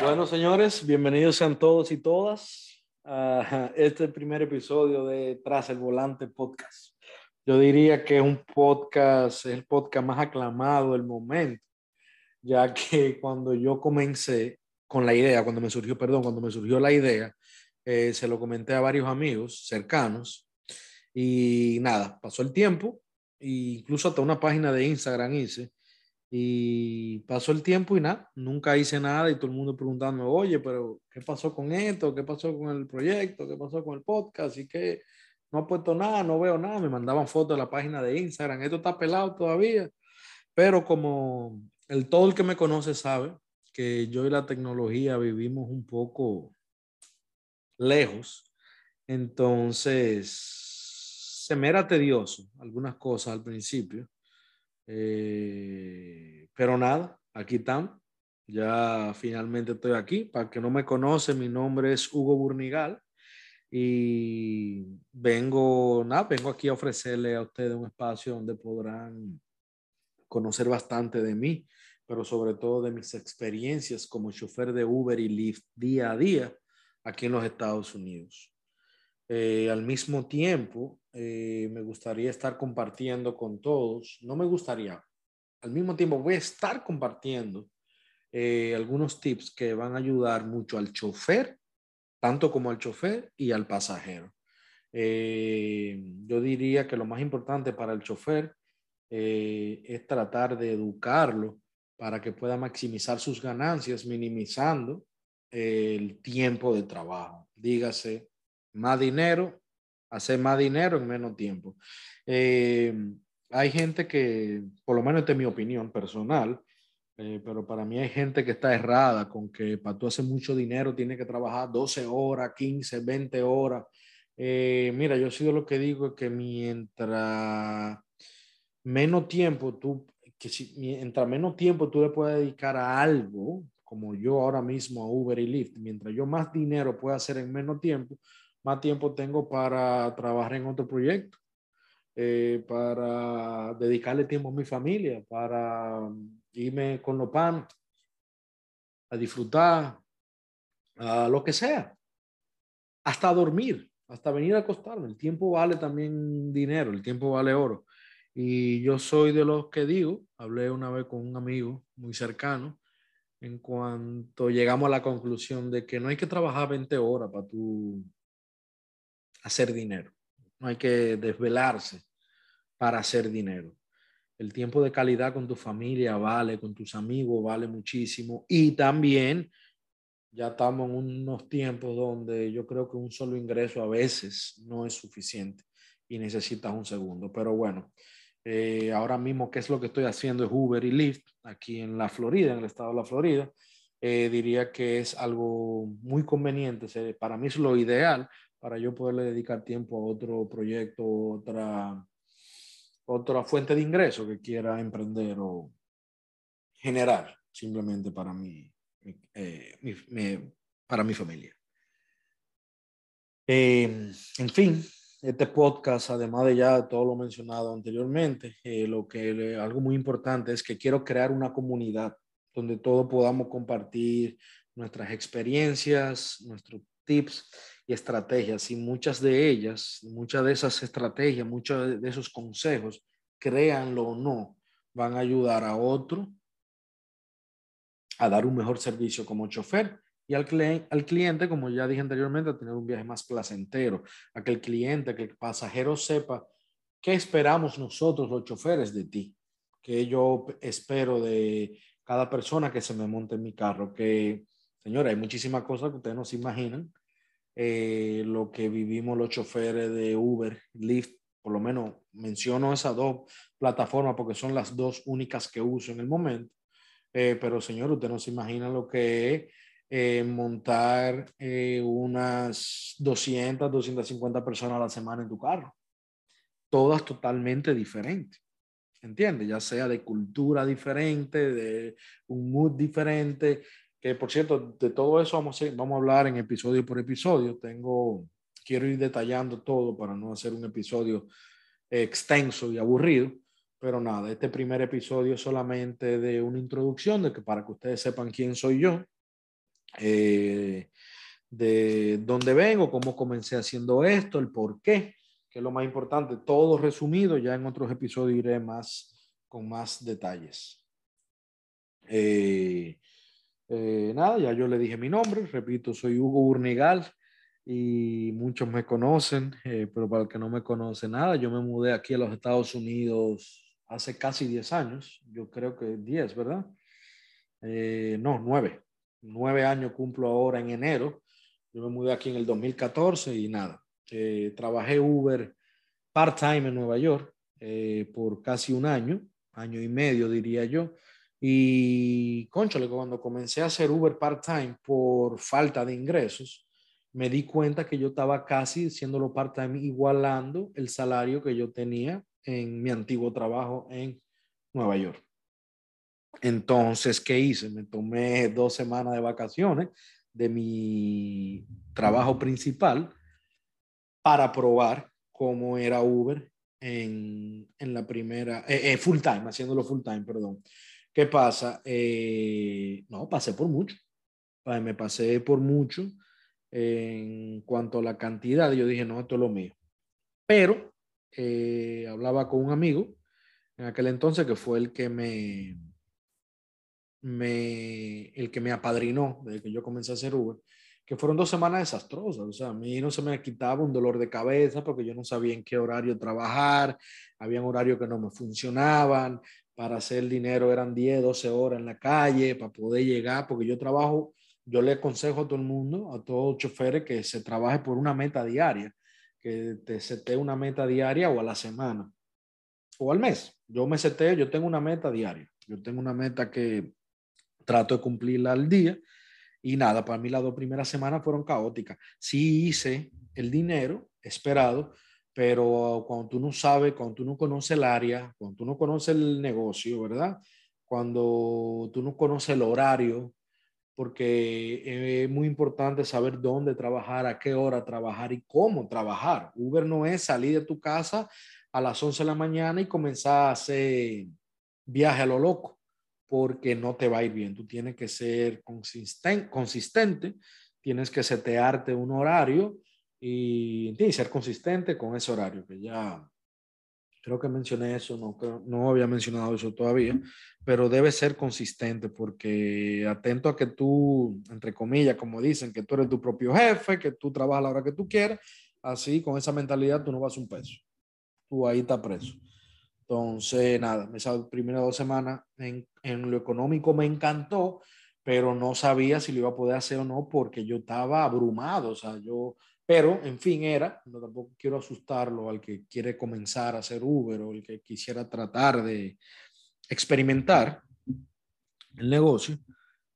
Bueno, señores, bienvenidos sean todos y todas a este primer episodio de Tras el Volante Podcast. Yo diría que es un podcast, es el podcast más aclamado del momento, ya que cuando yo comencé con la idea, cuando me surgió, perdón, cuando me surgió la idea, eh, se lo comenté a varios amigos cercanos y nada, pasó el tiempo e incluso hasta una página de Instagram hice y pasó el tiempo y nada, nunca hice nada y todo el mundo preguntando, oye, pero ¿qué pasó con esto? ¿Qué pasó con el proyecto? ¿Qué pasó con el podcast? Y que no he puesto nada, no veo nada, me mandaban fotos de la página de Instagram, esto está pelado todavía, pero como el todo el que me conoce sabe que yo y la tecnología vivimos un poco lejos, entonces se me era tedioso algunas cosas al principio eh, pero nada, aquí están. Ya finalmente estoy aquí. Para que no me conoce, mi nombre es Hugo Burnigal y vengo, nada, vengo aquí a ofrecerle a ustedes un espacio donde podrán conocer bastante de mí, pero sobre todo de mis experiencias como chofer de Uber y Lyft día a día aquí en los Estados Unidos. Eh, al mismo tiempo, eh, me gustaría estar compartiendo con todos, no me gustaría, al mismo tiempo voy a estar compartiendo eh, algunos tips que van a ayudar mucho al chofer, tanto como al chofer y al pasajero. yo diría que lo más importante para el chofer es tratar de educarlo para que pueda maximizar sus ganancias, minimizando el tiempo de trabajo. Dígase, más dinero, hacer más dinero en menos tiempo. Eh, hay gente que, por lo menos esta es mi opinión personal, eh, pero para mí hay gente que está errada con que para tú hacer mucho dinero tiene que trabajar 12 horas, 15, 20 horas. Eh, mira, yo sido lo que digo que mientras menos tiempo tú, que si, mientras menos tiempo tú le puedes dedicar a algo, como yo ahora mismo a Uber y Lyft, mientras yo más dinero pueda hacer en menos tiempo, más tiempo tengo para trabajar en otro proyecto, eh, para dedicarle tiempo a mi familia, para irme con los pan, a disfrutar, a lo que sea, hasta dormir, hasta venir a acostarme. El tiempo vale también dinero, el tiempo vale oro. Y yo soy de los que digo, hablé una vez con un amigo muy cercano, en cuanto llegamos a la conclusión de que no hay que trabajar 20 horas para tú hacer dinero. No hay que desvelarse para hacer dinero. El tiempo de calidad con tu familia vale, con tus amigos vale muchísimo. Y también ya estamos en unos tiempos donde yo creo que un solo ingreso a veces no es suficiente y necesitas un segundo. Pero bueno, eh, ahora mismo, ¿qué es lo que estoy haciendo? Es Uber y Lyft aquí en la Florida, en el estado de la Florida. Eh, diría que es algo muy conveniente. Para mí es lo ideal para yo poderle dedicar tiempo a otro proyecto, otra, otra fuente de ingreso que quiera emprender o generar simplemente para mi, eh, para mi familia. Eh, en fin, este podcast, además de ya todo lo mencionado anteriormente, eh, lo que algo muy importante es que quiero crear una comunidad donde todos podamos compartir nuestras experiencias, nuestros tips y estrategias y muchas de ellas, muchas de esas estrategias, muchos de esos consejos, créanlo o no, van a ayudar a otro a dar un mejor servicio como chofer y al, al cliente, como ya dije anteriormente, a tener un viaje más placentero, a que el cliente, que el pasajero sepa qué esperamos nosotros los choferes de ti, que yo espero de cada persona que se me monte en mi carro, que, señora, hay muchísimas cosas que ustedes no se imaginan eh, lo que vivimos los choferes de Uber, Lyft, por lo menos menciono esas dos plataformas porque son las dos únicas que uso en el momento. Eh, pero señor, usted no se imagina lo que es eh, montar unas 200, 250 personas a la semana en tu carro. Todas totalmente diferentes. ¿Entiendes? Ya sea de cultura diferente, de un mood diferente, que por cierto, de todo eso vamos a, vamos a hablar en episodio por episodio. Tengo, quiero ir detallando todo para no hacer un episodio extenso y aburrido. Pero nada, este primer episodio es solamente de una introducción, de que para que ustedes sepan quién soy yo, eh, de dónde vengo, cómo comencé haciendo esto, el por qué, que es lo más importante, todo resumido, ya en otros episodios iré más con más detalles. Eh, eh, nada, ya yo le dije mi nombre, repito, soy Hugo Urnigal y muchos me conocen, eh, pero para el que no me conoce nada, yo me mudé aquí a los Estados Unidos hace casi 10 años, yo creo que 10, ¿verdad? Eh, no, 9. 9 años cumplo ahora en enero. Yo me mudé aquí en el 2014 y nada, trabajé Uber part-time en Nueva York por casi un año, año y medio diría yo. Y, conchole, cuando comencé a hacer Uber part-time por falta de ingresos, me di cuenta que yo estaba casi haciéndolo part-time igualando el salario que yo tenía en mi antiguo trabajo en Nueva York. Entonces, ¿qué hice? Me tomé dos semanas de vacaciones de mi trabajo principal para probar cómo era Uber en, en la primera, eh, eh, full time, haciéndolo full time, perdón. ¿Qué pasa? Eh, no, pasé por mucho. Me pasé por mucho en cuanto a la cantidad. Yo dije, no, esto es lo mío. Pero eh, hablaba con un amigo en aquel entonces que fue el que me, me, el que me apadrinó desde que yo comencé a hacer Uber, que fueron dos semanas desastrosas. O sea, a mí no se me quitaba un dolor de cabeza porque yo no sabía en qué horario trabajar, había horarios que no me funcionaban, para hacer dinero eran 10, 12 horas en la calle para poder llegar, porque yo trabajo, yo le aconsejo a todo el mundo, a todos los choferes, que se trabaje por una meta diaria, que te sete una meta diaria o a la semana o al mes. Yo me seteo, yo tengo una meta diaria, yo tengo una meta que trato de cumplirla al día y nada, para mí las dos primeras semanas fueron caóticas. Sí hice el dinero esperado, pero cuando tú no sabes, cuando tú no conoces el área, cuando tú no conoces el negocio, ¿verdad? Cuando tú no conoces el horario, porque es muy importante saber dónde trabajar, a qué hora trabajar y cómo trabajar. Uber no es salir de tu casa a las 11 de la mañana y comenzar a hacer viaje a lo loco, porque no te va a ir bien. Tú tienes que ser consistente, consistente tienes que setearte un horario y, ser consistente con ese horario, que ya creo que mencioné eso, no, no había mencionado eso todavía, pero debe ser consistente porque atento a que tú, entre comillas, como dicen, que tú eres tu propio jefe, que tú trabajas a la hora que tú quieras, así con esa mentalidad tú no vas un peso, tú ahí estás preso. Entonces, nada, esas primeras dos semanas en, en lo económico me encantó, pero no sabía si lo iba a poder hacer o no porque yo estaba abrumado, o sea, yo pero, en fin, era, no tampoco quiero asustarlo al que quiere comenzar a hacer Uber o el que quisiera tratar de experimentar el negocio.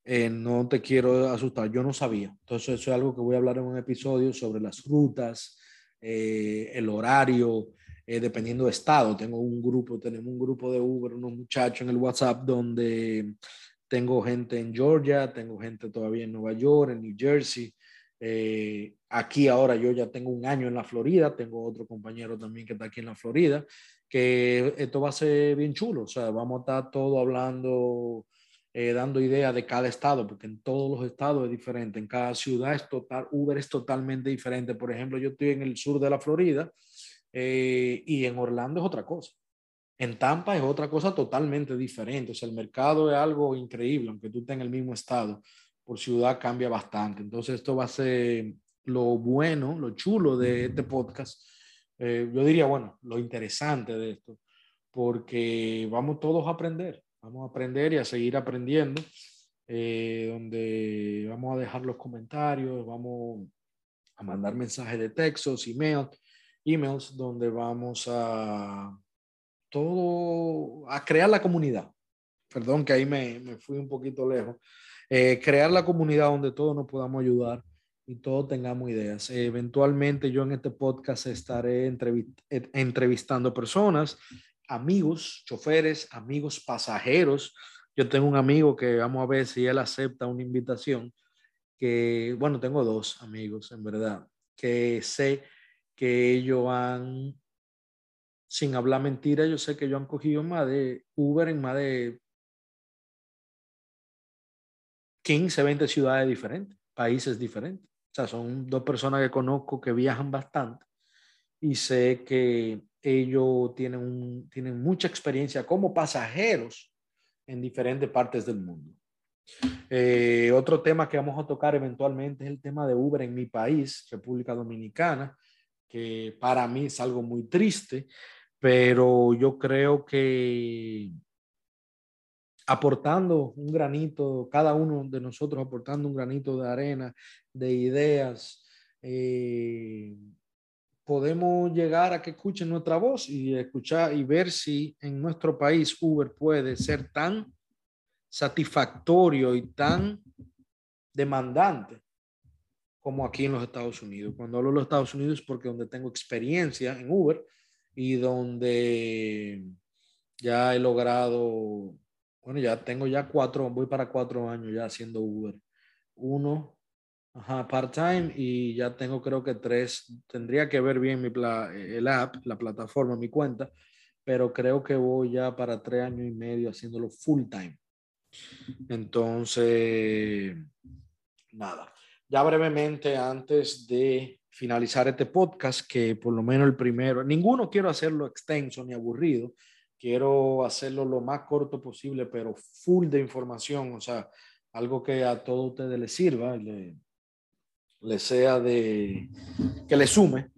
Eh, no te quiero asustar, yo no sabía. Entonces, eso es algo que voy a hablar en un episodio sobre las rutas, eh, el horario, eh, dependiendo de estado. Tengo un grupo, tenemos un grupo de Uber, unos muchachos en el WhatsApp donde tengo gente en Georgia, tengo gente todavía en Nueva York, en New Jersey. Eh, aquí ahora yo ya tengo un año en la Florida, tengo otro compañero también que está aquí en la Florida, que esto va a ser bien chulo, o sea, vamos a estar todo hablando, eh, dando ideas de cada estado, porque en todos los estados es diferente, en cada ciudad es total, Uber es totalmente diferente. Por ejemplo, yo estoy en el sur de la Florida eh, y en Orlando es otra cosa. En Tampa es otra cosa totalmente diferente, o sea, el mercado es algo increíble, aunque tú estés en el mismo estado por ciudad cambia bastante. Entonces esto va a ser lo bueno, lo chulo de este podcast. Eh, yo diría, bueno, lo interesante de esto, porque vamos todos a aprender, vamos a aprender y a seguir aprendiendo, eh, donde vamos a dejar los comentarios, vamos a mandar mensajes de textos, email, emails, donde vamos a todo, a crear la comunidad. Perdón que ahí me, me fui un poquito lejos, eh, crear la comunidad donde todos nos podamos ayudar y todos tengamos ideas. eventualmente yo en este podcast estaré entrevistando personas, amigos, choferes, amigos pasajeros. Yo tengo un amigo que vamos a ver si él acepta una invitación, que bueno, tengo dos amigos en verdad, que sé que ellos han, sin hablar mentira, yo sé que ellos han cogido más de Uber en más de 15, 20 ciudades diferentes, países diferentes. O sea, son dos personas que conozco que viajan bastante y sé que ellos tienen, tienen mucha experiencia como pasajeros en diferentes partes del mundo. Eh, otro tema que vamos a tocar eventualmente es el tema de Uber en mi país, República Dominicana, que para mí es algo muy triste, pero yo creo que aportando un granito, cada uno de nosotros aportando un granito de arena, de ideas, eh, podemos llegar a que escuchen nuestra voz y escuchar y ver si en nuestro país Uber puede ser tan satisfactorio y tan demandante como aquí en los Estados Unidos. Cuando hablo de los Estados Unidos es porque donde tengo experiencia en Uber y donde ya he logrado, bueno, ya tengo ya cuatro, voy para cuatro años ya haciendo Uber. Uno, ajá, part-time y ya tengo creo que tres, tendría que ver bien mi el app, la plataforma, mi cuenta, pero creo que voy ya para tres años y medio haciéndolo full-time. Entonces, nada. Ya brevemente, antes de finalizar este podcast, que por lo menos el primero, ninguno quiero hacerlo extenso ni aburrido, quiero hacerlo lo más corto posible, pero full de información, o sea, algo que a todos ustedes les sirva, le, le sea de, que le sume.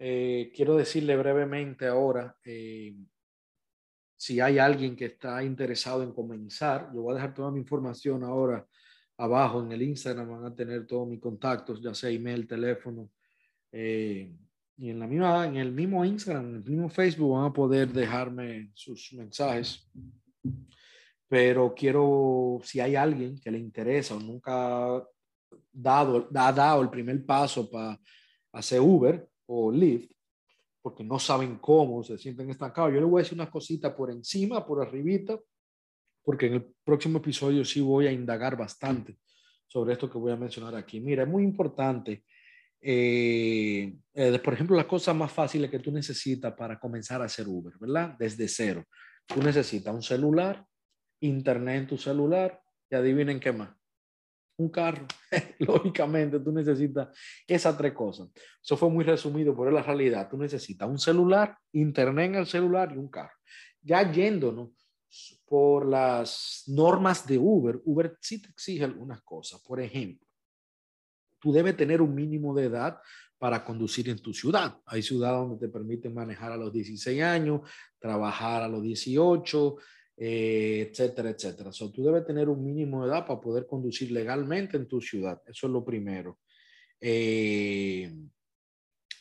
Eh, quiero decirle brevemente ahora, eh, si hay alguien que está interesado en comenzar, yo voy a dejar toda mi información ahora abajo en el Instagram, van a tener todos mis contactos, ya sea email, teléfono, eh, y en, la misma, en el mismo Instagram, en el mismo Facebook van a poder dejarme sus mensajes. Pero quiero, si hay alguien que le interesa o nunca ha dado, ha dado el primer paso para hacer Uber o Lyft, porque no saben cómo, se sienten estancados. Yo le voy a decir unas cositas por encima, por arribita, porque en el próximo episodio sí voy a indagar bastante sobre esto que voy a mencionar aquí. Mira, es muy importante, eh, eh, por ejemplo, las cosas más fáciles que tú necesitas para comenzar a hacer Uber, ¿verdad? Desde cero. Tú necesitas un celular, internet en tu celular y adivinen qué más un carro. Lógicamente, tú necesitas esas tres cosas. Eso fue muy resumido, pero es la realidad. Tú necesitas un celular, internet en el celular y un carro. Ya yéndonos por las normas de Uber, Uber sí te exige algunas cosas. Por ejemplo, tú debes tener un mínimo de edad para conducir en tu ciudad. Hay ciudades donde te permiten manejar a los 16 años, trabajar a los 18, eh, etcétera, etcétera. So, tú debes tener un mínimo de edad para poder conducir legalmente en tu ciudad. Eso es lo primero. Eh,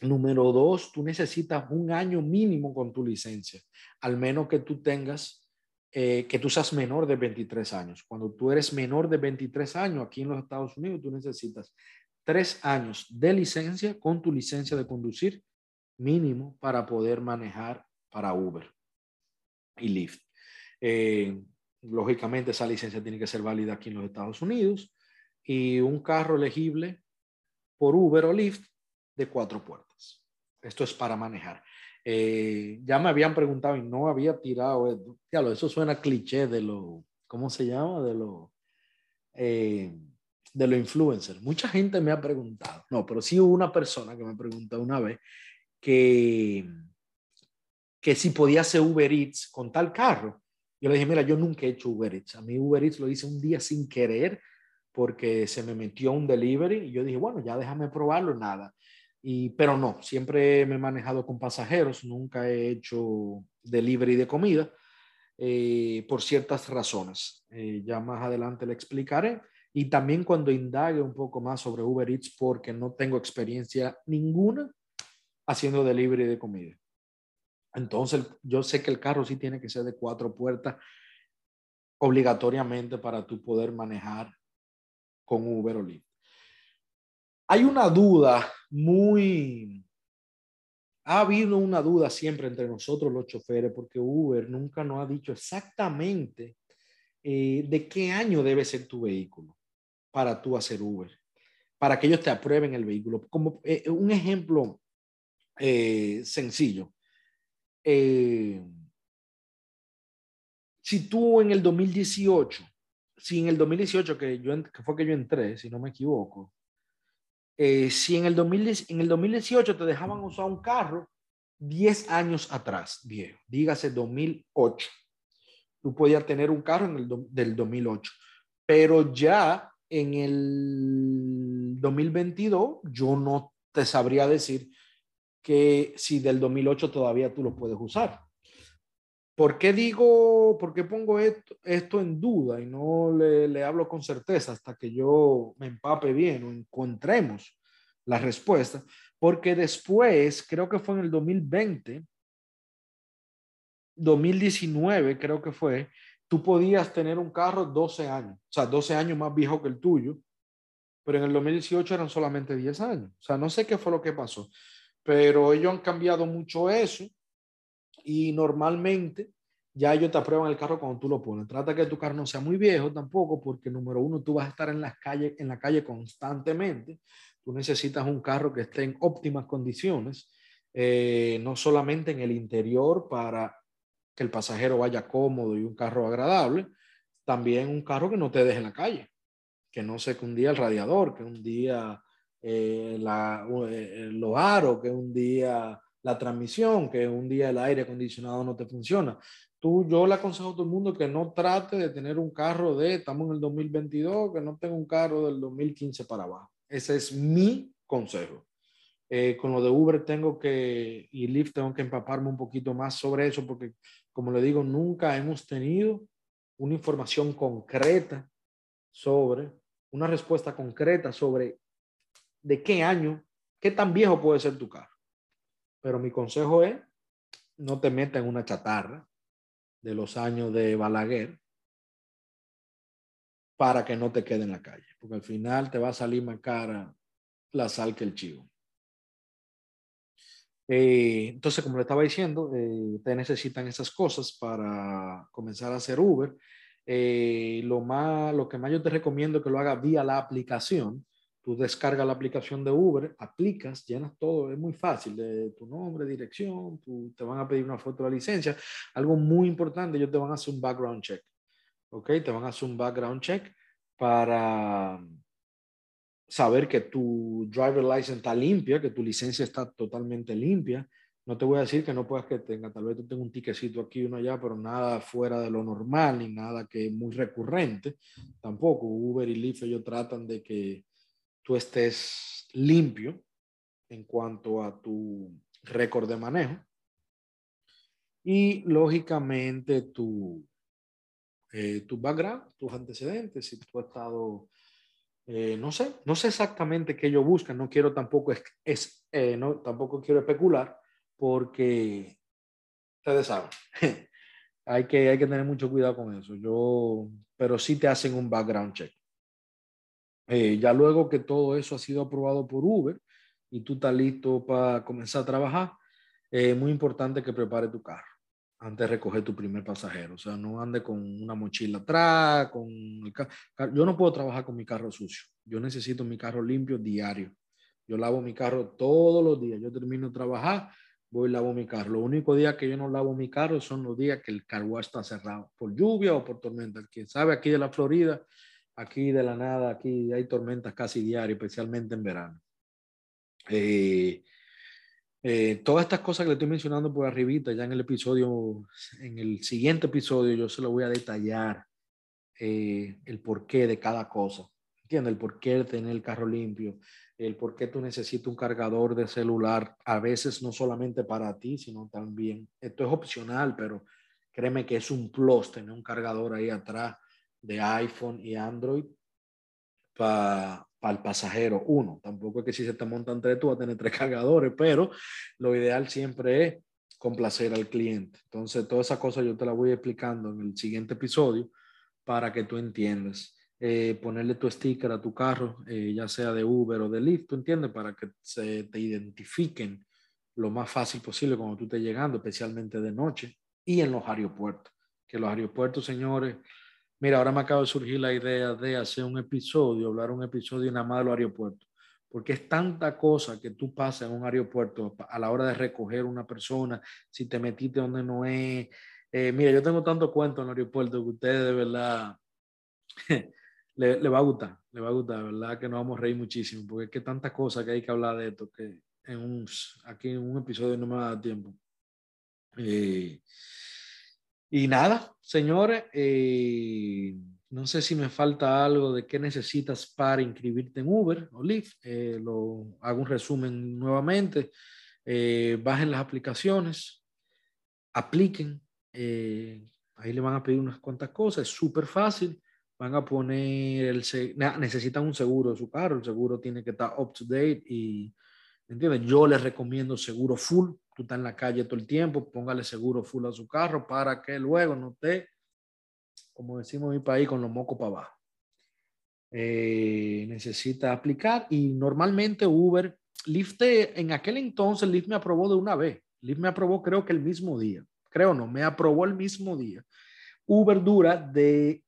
número dos, tú necesitas un año mínimo con tu licencia, al menos que tú tengas, eh, que tú seas menor de 23 años. Cuando tú eres menor de 23 años aquí en los Estados Unidos, tú necesitas tres años de licencia con tu licencia de conducir mínimo para poder manejar para Uber y Lyft. Eh, lógicamente esa licencia tiene que ser válida aquí en los Estados Unidos y un carro elegible por Uber o Lyft de cuatro puertas. Esto es para manejar. Eh, ya me habían preguntado y no había tirado, ya eso suena cliché de lo, ¿cómo se llama? De lo, eh, de lo influencer. Mucha gente me ha preguntado, no, pero sí hubo una persona que me preguntó una vez que, que si podía hacer Uber Eats con tal carro. Yo le dije, mira, yo nunca he hecho Uber Eats. A mí Uber Eats lo hice un día sin querer porque se me metió un delivery y yo dije, bueno, ya déjame probarlo, nada. Y, pero no, siempre me he manejado con pasajeros, nunca he hecho delivery de comida eh, por ciertas razones. Eh, ya más adelante le explicaré. Y también cuando indague un poco más sobre Uber Eats porque no tengo experiencia ninguna haciendo delivery de comida. Entonces, yo sé que el carro sí tiene que ser de cuatro puertas obligatoriamente para tú poder manejar con Uber o Lyft. Hay una duda muy... Ha habido una duda siempre entre nosotros los choferes porque Uber nunca nos ha dicho exactamente eh, de qué año debe ser tu vehículo para tú hacer Uber, para que ellos te aprueben el vehículo. Como eh, un ejemplo eh, sencillo, eh, si tú en el 2018 si en el 2018, que, yo, que fue que yo entré, si no me equivoco, eh, si en el, 2000, en el 2018 te dejaban usar un carro 10 años atrás, viejo, dígase 2008, tú podías tener un carro en el del 2008, pero ya en el 2022 yo no te sabría decir que si del 2008 todavía tú lo puedes usar. ¿Por qué digo, por qué pongo esto, en duda y no le, le, hablo con certeza hasta que yo me empape bien o encontremos la respuesta? Porque después, creo que fue en el 2020, 2019 creo que fue, tú podías tener un carro 12 años, o sea, 12 años más viejo que el tuyo, pero en el 2018 eran solamente 10 años. O sea, no sé qué fue lo que pasó, pero ellos han cambiado mucho eso y normalmente ya ellos te aprueban el carro cuando tú lo pones. Trata que tu carro no sea muy viejo tampoco, porque número uno, tú vas a estar en, las calles, en la calle constantemente. Tú necesitas un carro que esté en óptimas condiciones, eh, no solamente en el interior para que el pasajero vaya cómodo y un carro agradable, también un carro que no te deje en la calle, que no se que un día el radiador, que un día eh, la, eh, los aros, que un día la transmisión, que un día el aire acondicionado no te funciona. Tú, yo le aconsejo a todo el mundo que no trate de tener un carro de, estamos en el 2022, que no tenga un carro del 2015 para abajo. Ese es mi consejo. Eh, con lo de Uber tengo que, y Lyft tengo que empaparme un poquito más sobre eso, porque como le digo, nunca hemos tenido una información concreta sobre, una respuesta concreta sobre de qué año, qué tan viejo puede ser tu carro. Pero mi consejo es, no te metas en una chatarra de los años de Balaguer para que no te quede en la calle, porque al final te va a salir más cara la sal que el chivo. Eh, entonces, como le estaba diciendo, eh, te necesitan esas cosas para comenzar a hacer Uber. Eh, lo, más, lo que más yo te recomiendo que lo haga vía la aplicación. Tú descargas la aplicación de Uber, aplicas, llenas todo, es muy fácil, tu nombre, dirección, tú, te van a pedir una foto de la licencia. Algo muy importante, ellos te van a hacer un background check. ¿Ok? Te van a hacer un background check para saber que tu driver license está limpia, que tu licencia está totalmente limpia. No te voy a decir que no puedas que tenga, tal vez tú tengas un tiquecito aquí uno allá, pero nada fuera de lo normal ni nada que es muy recurrente. Tampoco Uber y Lyft ellos tratan de que tú estés limpio en cuanto a tu récord de manejo. Y lógicamente tu, eh, tu background, tus antecedentes, si tú has estado eh, no sé, no sé exactamente qué ellos buscan, no quiero tampoco, es, eh, no, tampoco quiero especular porque ustedes saben, hay, que, hay que tener mucho cuidado con eso, yo, pero sí te hacen un background check. Eh, ya luego que todo eso ha sido aprobado por Uber y tú estás listo para comenzar a trabajar, es muy importante que prepare tu carro antes de recoger tu primer pasajero. O sea, no ande con una mochila atrás, con Yo no puedo trabajar con mi carro sucio. Yo necesito mi carro limpio diario. Yo lavo mi carro todos los días. Yo termino de trabajar, voy y lavo mi carro. Los únicos días que yo no lavo mi carro son los días que el carro está cerrado, por lluvia o por tormenta. El que sabe aquí de la Florida, aquí de la nada, aquí hay tormentas casi diarias, especialmente en verano. Eh, eh, todas estas cosas que le estoy mencionando por arribita, ya en el episodio, en el siguiente episodio, yo se lo voy a detallar eh, el porqué de cada cosa. ¿Entiendes? El porqué de tener el carro limpio, el por qué tú necesitas un cargador de celular, a veces no solamente para ti, sino también, esto es opcional, pero créeme que es un plus tener un cargador ahí atrás de iPhone y Android para para el pasajero uno. Tampoco es que si se te montan tres, tú vas a tener tres cargadores, pero lo ideal siempre es complacer al cliente. Entonces, todas esas cosas yo te las voy explicando en el siguiente episodio para que tú entiendas. Eh, ponerle tu sticker a tu carro, eh, ya sea de Uber o de Lyft, ¿tú entiendes? Para que se te identifiquen lo más fácil posible cuando tú estés llegando, especialmente de noche y en los aeropuertos. Que los aeropuertos, señores, Mira, ahora me acaba de surgir la idea de hacer un episodio, hablar un episodio nada más de los aeropuertos, porque es tanta cosa que tú pasas en un aeropuerto a la hora de recoger una persona, si te metiste donde no es. Eh, mira, yo tengo tanto cuento en el aeropuerto que ustedes de verdad le, va a gustar, le va a gustar, ¿verdad? Que nos vamos a reír muchísimo, porque es que tantas cosas que hay que hablar de esto, que en un, aquí en un episodio no me da tiempo. Eh, y nada, señores, eh, no sé si me falta algo de qué necesitas para inscribirte en Uber o Lyft. Eh, lo, hago un resumen nuevamente. bajen las aplicaciones, apliquen. ahí le van a pedir unas cuantas cosas. Es súper fácil van a poner el necesitan un seguro de su carro, el seguro tiene que estar up to date y ¿entiendes? Yo les recomiendo seguro full, tú estás en la calle todo el tiempo, póngale seguro full a su carro para que luego no esté, como decimos en mi país, con los mocos para abajo. Eh, necesita aplicar y normalmente Uber, Lyft, en aquel entonces Lyft me aprobó de una vez, Lyft me aprobó creo que el mismo día, creo no, me aprobó el mismo día. Uber dura de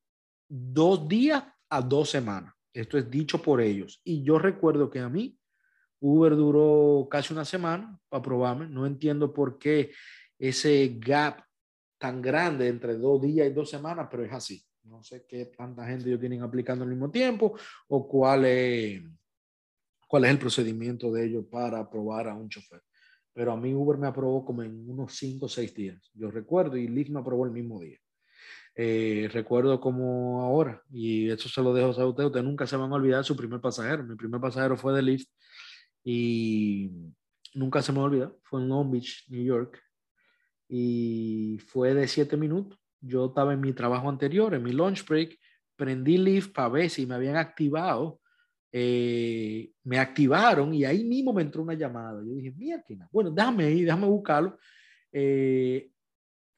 dos días a dos semanas. Esto es dicho por ellos. Y yo recuerdo que a mí Uber duró casi una semana para probarme. No entiendo por qué ese gap tan grande entre dos días y dos semanas, pero es así. No sé qué tanta gente ellos tienen aplicando al mismo tiempo o cuál es, cuál es el procedimiento de ellos para aprobar a un chofer. Pero a mí Uber me aprobó como en unos cinco o seis días. Yo recuerdo y Lyft me aprobó el mismo día. Eh, recuerdo como ahora, y eso se lo dejo a usted, usted nunca se van a olvidar su primer pasajero. Mi primer pasajero fue de Lyft y nunca se me olvida, fue en Long Beach, New York, y fue de siete minutos. Yo estaba en mi trabajo anterior, en mi lunch break, prendí Lyft para ver si me habían activado. Eh, me activaron y ahí mismo me entró una llamada. Yo dije, mira, bueno, déjame ir, déjame buscarlo. Eh,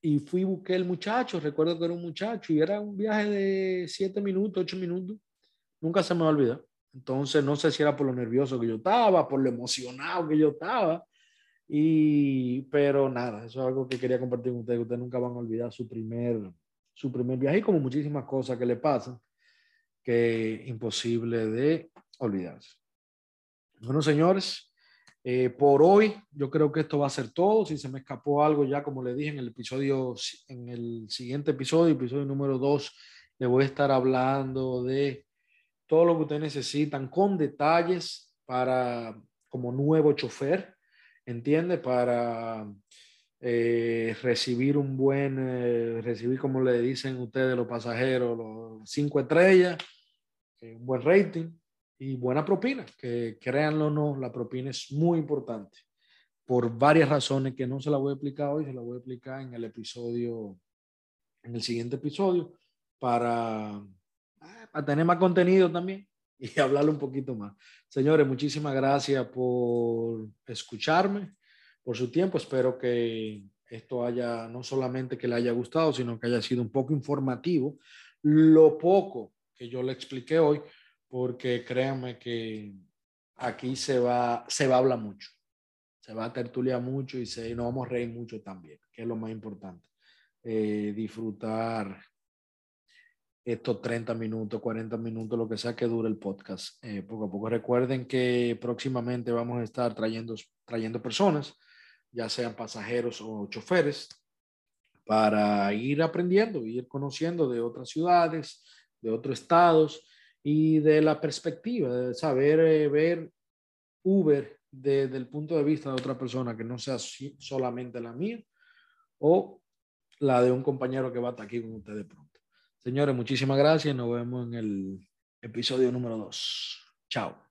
y fui busqué el muchacho, recuerdo que era un muchacho y era un viaje de siete minutos, ocho minutos, nunca se me va a olvidar. Entonces no sé si era por lo nervioso que yo estaba, por lo emocionado que yo estaba, y, pero nada, eso es algo que quería compartir con ustedes, ustedes nunca van a olvidar su primer, su primer viaje y como muchísimas cosas que le pasan, que imposible de olvidarse. Bueno, señores, eh, por hoy, yo creo que esto va a ser todo. Si se me escapó algo, ya como le dije en el episodio, en el siguiente episodio, episodio número 2, le voy a estar hablando de todo lo que ustedes necesitan con detalles para, como nuevo chofer, ¿entiende? Para eh, recibir un buen, eh, recibir como le dicen ustedes los pasajeros, los cinco estrellas, un buen rating y buena propina, que créanlo o no, la propina es muy importante por varias razones que no se la voy a explicar hoy, se la voy a explicar en el episodio, en el siguiente episodio, para, para tener más contenido también y hablarle un poquito más. Señores, muchísimas gracias por escucharme, por su tiempo. Espero que esto haya, no solamente que le haya gustado, sino que haya sido un poco informativo. Lo poco que yo le expliqué hoy, porque créanme que aquí se va, se va a hablar mucho, se va a tertuliar mucho y, se, nos vamos a reír mucho también, que es lo más importante. Eh, disfrutar estos 30 minutos, 40 minutos, lo que sea que dure el podcast. Eh, poco a poco recuerden que próximamente vamos a estar trayendo, trayendo personas, ya sean pasajeros o choferes, para ir aprendiendo, ir conociendo de otras ciudades, de otros estados y de la perspectiva, de saber eh, ver Uber desde el punto de vista de otra persona que no sea solamente la mía o la de un compañero que va a estar aquí con ustedes pronto. Señores, muchísimas gracias. Nos vemos en el episodio número 2. Chao.